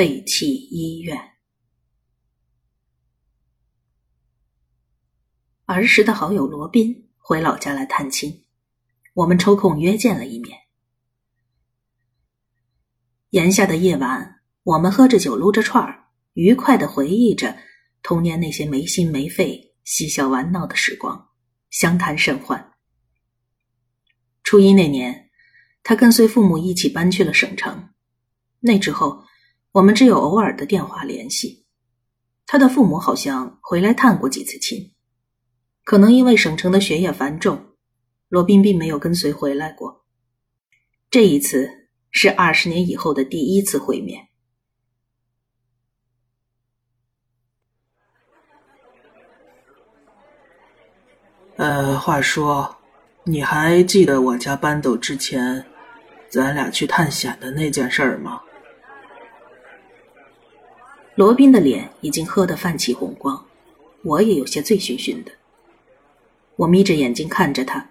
废弃医院。儿时的好友罗宾回老家来探亲，我们抽空约见了一面。炎夏的夜晚，我们喝着酒，撸着串儿，愉快的回忆着童年那些没心没肺、嬉笑玩闹的时光，相谈甚欢。初一那年，他跟随父母一起搬去了省城。那之后，我们只有偶尔的电话联系。他的父母好像回来探过几次亲，可能因为省城的学业繁重，罗宾并没有跟随回来过。这一次是二十年以后的第一次会面。呃，话说，你还记得我家搬走之前，咱俩去探险的那件事儿吗？罗宾的脸已经喝得泛起红光，我也有些醉醺醺的。我眯着眼睛看着他，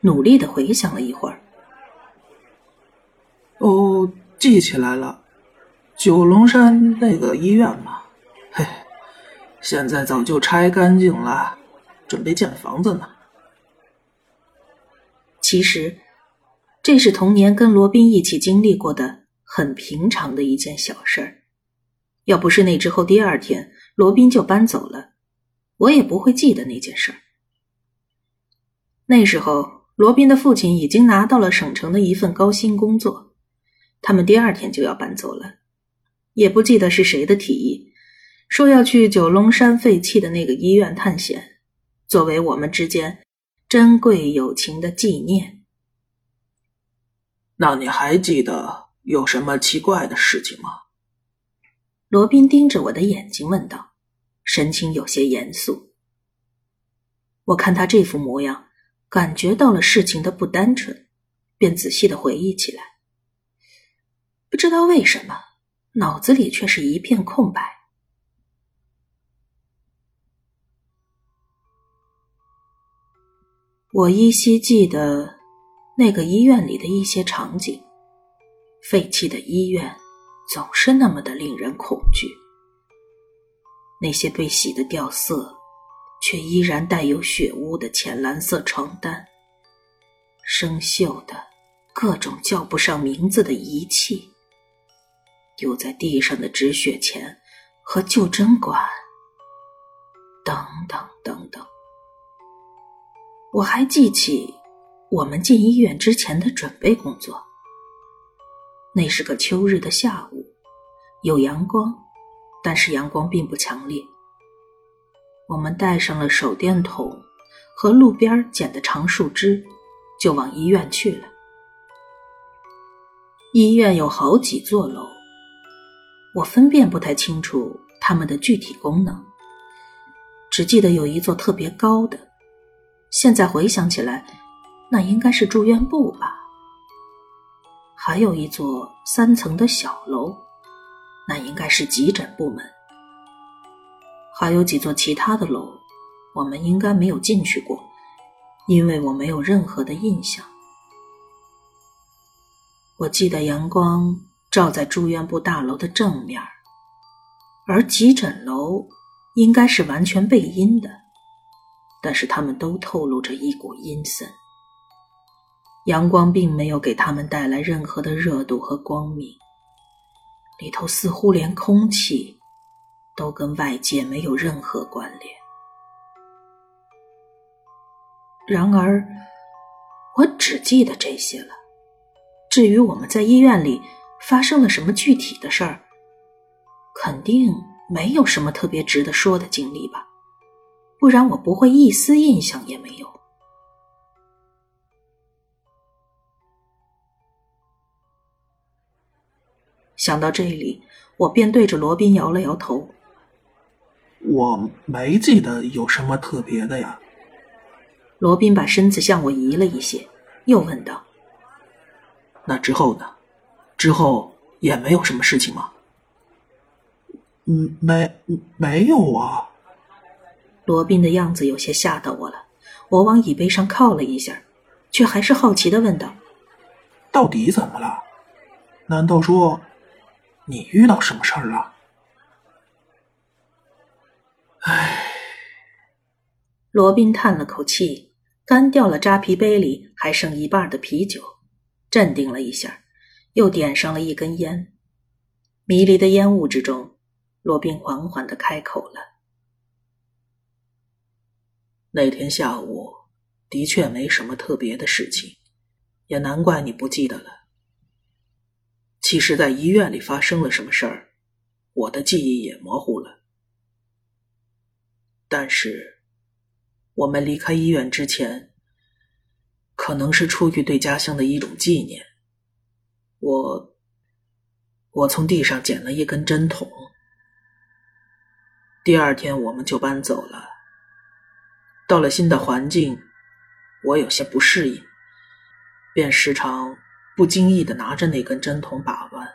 努力的回想了一会儿。哦，记起来了，九龙山那个医院嘛，嘿，现在早就拆干净了，准备建房子呢。其实，这是童年跟罗宾一起经历过的很平常的一件小事儿。要不是那之后第二天罗宾就搬走了，我也不会记得那件事儿。那时候，罗宾的父亲已经拿到了省城的一份高薪工作，他们第二天就要搬走了。也不记得是谁的提议，说要去九龙山废弃的那个医院探险，作为我们之间珍贵友情的纪念。那你还记得有什么奇怪的事情吗？罗宾盯着我的眼睛问道，神情有些严肃。我看他这副模样，感觉到了事情的不单纯，便仔细的回忆起来。不知道为什么，脑子里却是一片空白。我依稀记得那个医院里的一些场景，废弃的医院。总是那么的令人恐惧。那些被洗的掉色，却依然带有血污的浅蓝色床单，生锈的各种叫不上名字的仪器，丢在地上的止血钳和旧针管，等等等等。我还记起我们进医院之前的准备工作。那是个秋日的下午，有阳光，但是阳光并不强烈。我们带上了手电筒和路边捡的长树枝，就往医院去了。医院有好几座楼，我分辨不太清楚它们的具体功能，只记得有一座特别高的。现在回想起来，那应该是住院部吧。还有一座三层的小楼，那应该是急诊部门。还有几座其他的楼，我们应该没有进去过，因为我没有任何的印象。我记得阳光照在住院部大楼的正面，而急诊楼应该是完全背阴的，但是他们都透露着一股阴森。阳光并没有给他们带来任何的热度和光明，里头似乎连空气都跟外界没有任何关联。然而，我只记得这些了。至于我们在医院里发生了什么具体的事儿，肯定没有什么特别值得说的经历吧，不然我不会一丝印象也没有。想到这里，我便对着罗宾摇了摇头。我没记得有什么特别的呀。罗宾把身子向我移了一些，又问道：“那之后呢？之后也没有什么事情吗？”“嗯，没，没有啊。”罗宾的样子有些吓到我了。我往椅背上靠了一下，却还是好奇的问道：“到底怎么了？难道说……”你遇到什么事儿了？唉。罗宾叹了口气，干掉了扎啤杯里还剩一半的啤酒，镇定了一下，又点上了一根烟。迷离的烟雾之中，罗宾缓缓的开口了：“那天下午的确没什么特别的事情，也难怪你不记得了。其实，在医院里发生了什么事儿，我的记忆也模糊了。但是……”我们离开医院之前，可能是出于对家乡的一种纪念。我，我从地上捡了一根针筒。第二天我们就搬走了。到了新的环境，我有些不适应，便时常不经意的拿着那根针筒把玩，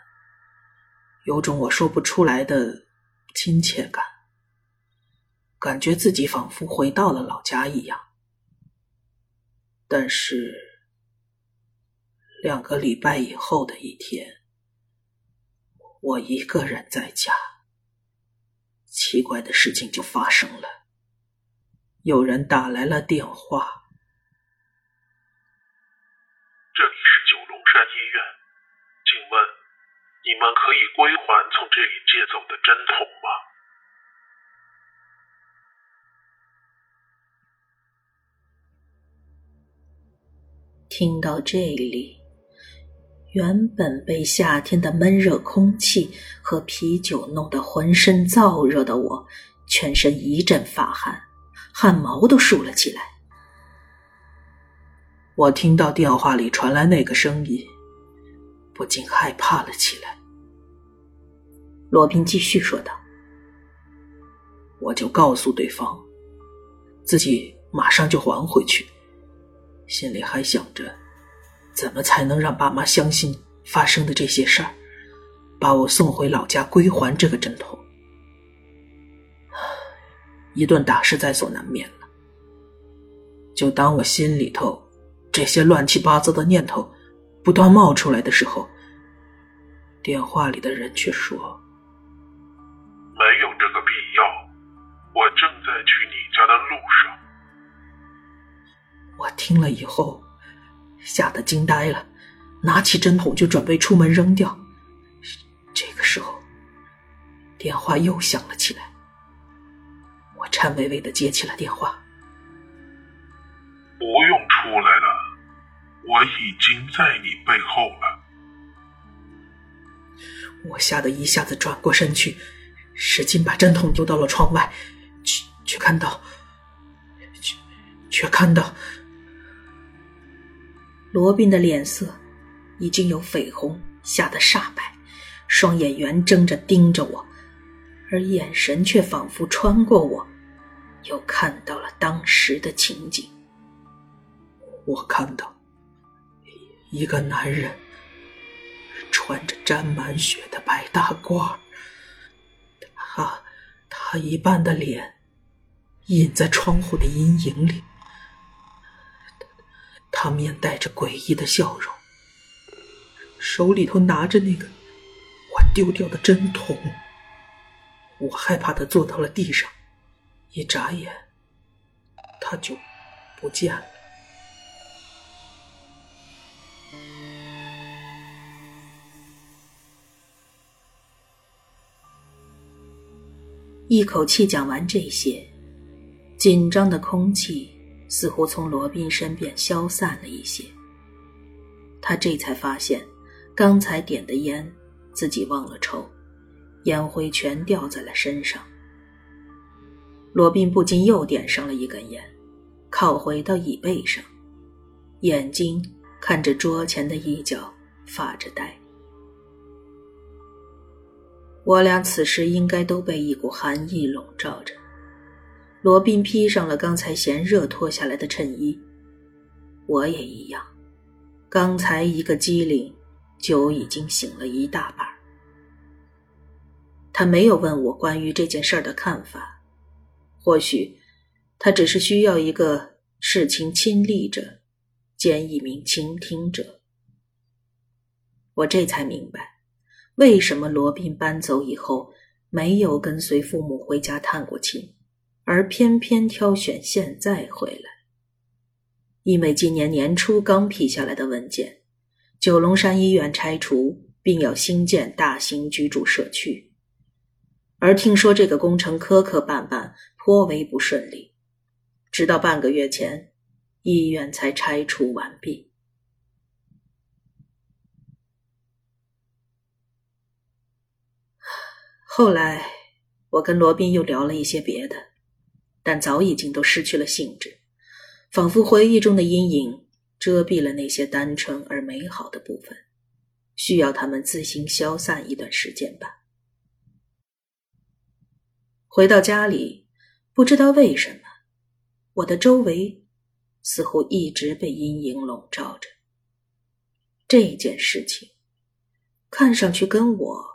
有种我说不出来的亲切感。感觉自己仿佛回到了老家一样，但是两个礼拜以后的一天，我一个人在家，奇怪的事情就发生了。有人打来了电话，们可以归还从这里借走的针筒吗？听到这里，原本被夏天的闷热空气和啤酒弄得浑身燥热的我，全身一阵发汗，汗毛都竖了起来。我听到电话里传来那个声音，不禁害怕了起来。罗宾继续说道：“我就告诉对方，自己马上就还回去。”心里还想着，怎么才能让爸妈相信发生的这些事儿，把我送回老家归还这个枕头。一顿打是在所难免了。就当我心里头这些乱七八糟的念头不断冒出来的时候，电话里的人却说：“听了以后，吓得惊呆了，拿起针筒就准备出门扔掉。这个时候，电话又响了起来。我颤巍巍的接起了电话：“不用出来了，我已经在你背后了。”我吓得一下子转过身去，使劲把针筒丢到了窗外，却却看到，却却看到。罗宾的脸色已经有绯红吓得煞白，双眼圆睁着盯着我，而眼神却仿佛穿过我，又看到了当时的情景。我看到一个男人穿着沾满血的白大褂，他他一半的脸隐在窗户的阴影里。他面带着诡异的笑容，手里头拿着那个我丢掉的针筒。我害怕的坐到了地上，一眨眼，他就不见了。一口气讲完这些，紧张的空气。似乎从罗宾身边消散了一些，他这才发现，刚才点的烟自己忘了抽，烟灰全掉在了身上。罗宾不禁又点上了一根烟，靠回到椅背上，眼睛看着桌前的一角，发着呆。我俩此时应该都被一股寒意笼罩着。罗宾披上了刚才嫌热脱下来的衬衣，我也一样。刚才一个机灵，酒已经醒了一大半。他没有问我关于这件事的看法，或许他只是需要一个事情亲历者，兼一名倾听者。我这才明白，为什么罗宾搬走以后没有跟随父母回家探过亲，而偏偏挑选现在回来？因为今年年初刚批下来的文件，九龙山医院拆除，并要新建大型居住社区，而听说这个工程磕磕绊绊，颇为不顺利，直到半个月前，医院才拆除完毕。后来，我跟罗宾又聊了一些别的，但早已经都失去了兴致。仿佛回忆中的阴影遮蔽了那些单纯而美好的部分，需要他们自行消散一段时间吧。回到家里，不知道为什么，我的周围似乎一直被阴影笼罩着。这件事情看上去跟我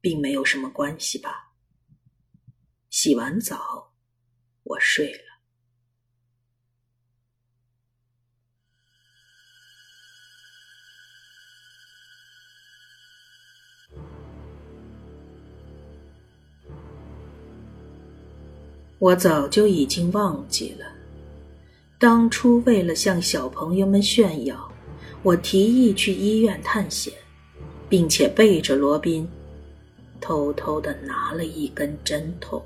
并没有什么关系吧。洗完澡，我睡了。我早就已经忘记了，当初为了向小朋友们炫耀，我提议去医院探险，并且背着罗宾，偷偷的拿了一根针头。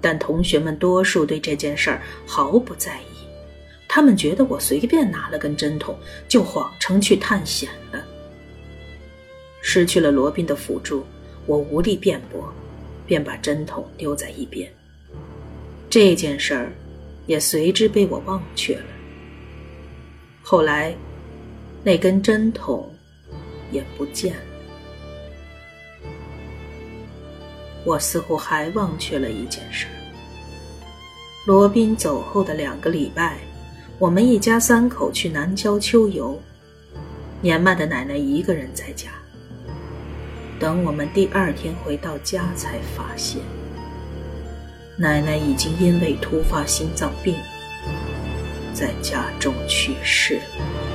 但同学们多数对这件事儿毫不在意，他们觉得我随便拿了根针筒就谎称去探险了。失去了罗宾的辅助，我无力辩驳。便把针筒丢在一边，这件事儿也随之被我忘却了。后来，那根针筒也不见了。我似乎还忘却了一件事：罗宾走后的两个礼拜，我们一家三口去南郊秋游，年迈的奶奶一个人在家。等我们第二天回到家，才发现奶奶已经因为突发心脏病在家中去世了。